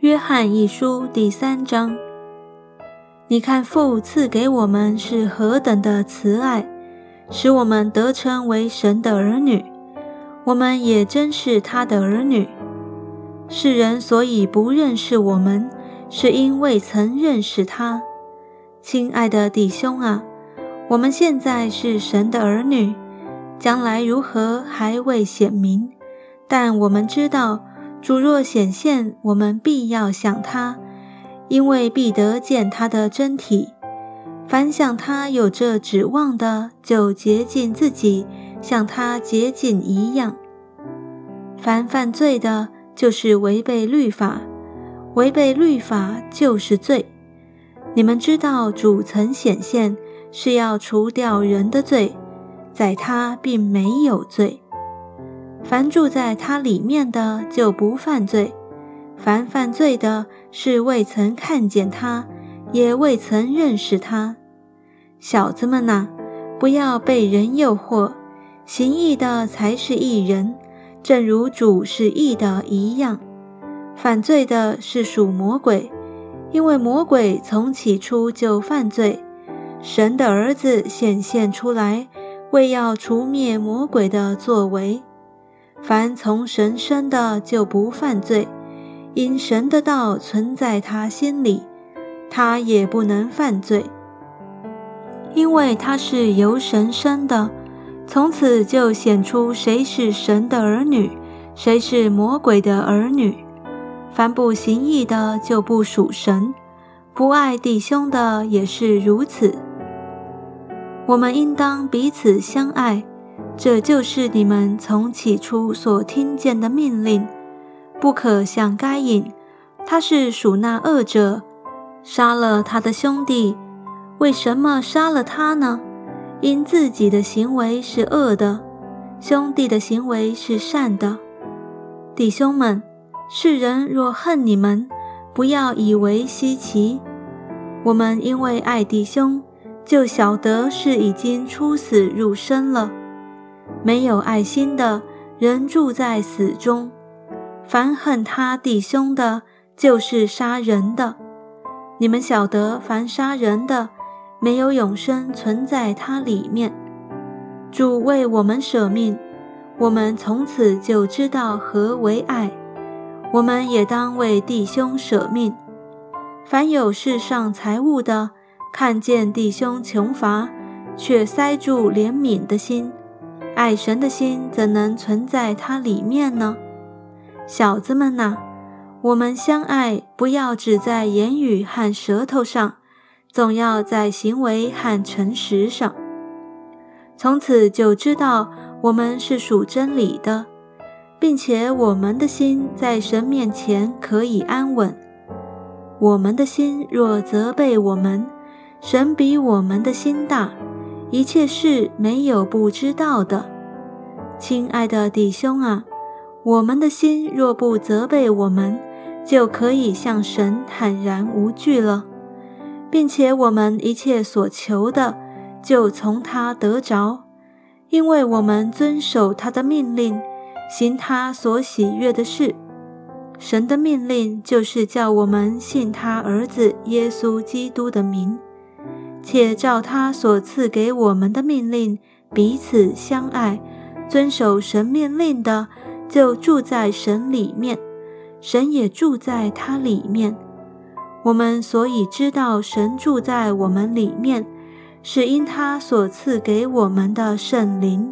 约翰一书第三章，你看父赐给我们是何等的慈爱，使我们得称为神的儿女。我们也真是他的儿女。世人所以不认识我们，是因未曾认识他。亲爱的弟兄啊，我们现在是神的儿女，将来如何还未显明。但我们知道，主若显现，我们必要想他，因为必得见他的真体。凡想他有这指望的，就洁净自己，像他洁净一样。凡犯罪的，就是违背律法；违背律法，就是罪。你们知道，主曾显现，是要除掉人的罪，在他并没有罪。凡住在他里面的，就不犯罪；凡犯罪的，是未曾看见他，也未曾认识他。小子们呐，不要被人诱惑，行义的才是义人，正如主是义的一样。犯罪的是属魔鬼。因为魔鬼从起初就犯罪，神的儿子显现出来，为要除灭魔鬼的作为。凡从神生的就不犯罪，因神的道存在他心里，他也不能犯罪，因为他是由神生的。从此就显出谁是神的儿女，谁是魔鬼的儿女。凡不行义的，就不属神；不爱弟兄的，也是如此。我们应当彼此相爱，这就是你们从起初所听见的命令。不可像该隐，他是属那恶者，杀了他的兄弟。为什么杀了他呢？因自己的行为是恶的，兄弟的行为是善的。弟兄们。世人若恨你们，不要以为稀奇。我们因为爱弟兄，就晓得是已经出死入生了。没有爱心的人住在死中。凡恨他弟兄的，就是杀人的。你们晓得，凡杀人的，没有永生存在他里面。主为我们舍命，我们从此就知道何为爱。我们也当为弟兄舍命。凡有世上财物的，看见弟兄穷乏，却塞住怜悯的心，爱神的心怎能存在它里面呢？小子们呐，我们相爱，不要只在言语和舌头上，总要在行为和诚实上。从此就知道我们是属真理的。并且我们的心在神面前可以安稳。我们的心若责备我们，神比我们的心大，一切事没有不知道的。亲爱的弟兄啊，我们的心若不责备我们，就可以向神坦然无惧了，并且我们一切所求的，就从他得着，因为我们遵守他的命令。行他所喜悦的事，神的命令就是叫我们信他儿子耶稣基督的名，且照他所赐给我们的命令彼此相爱，遵守神命令的，就住在神里面，神也住在他里面。我们所以知道神住在我们里面，是因他所赐给我们的圣灵。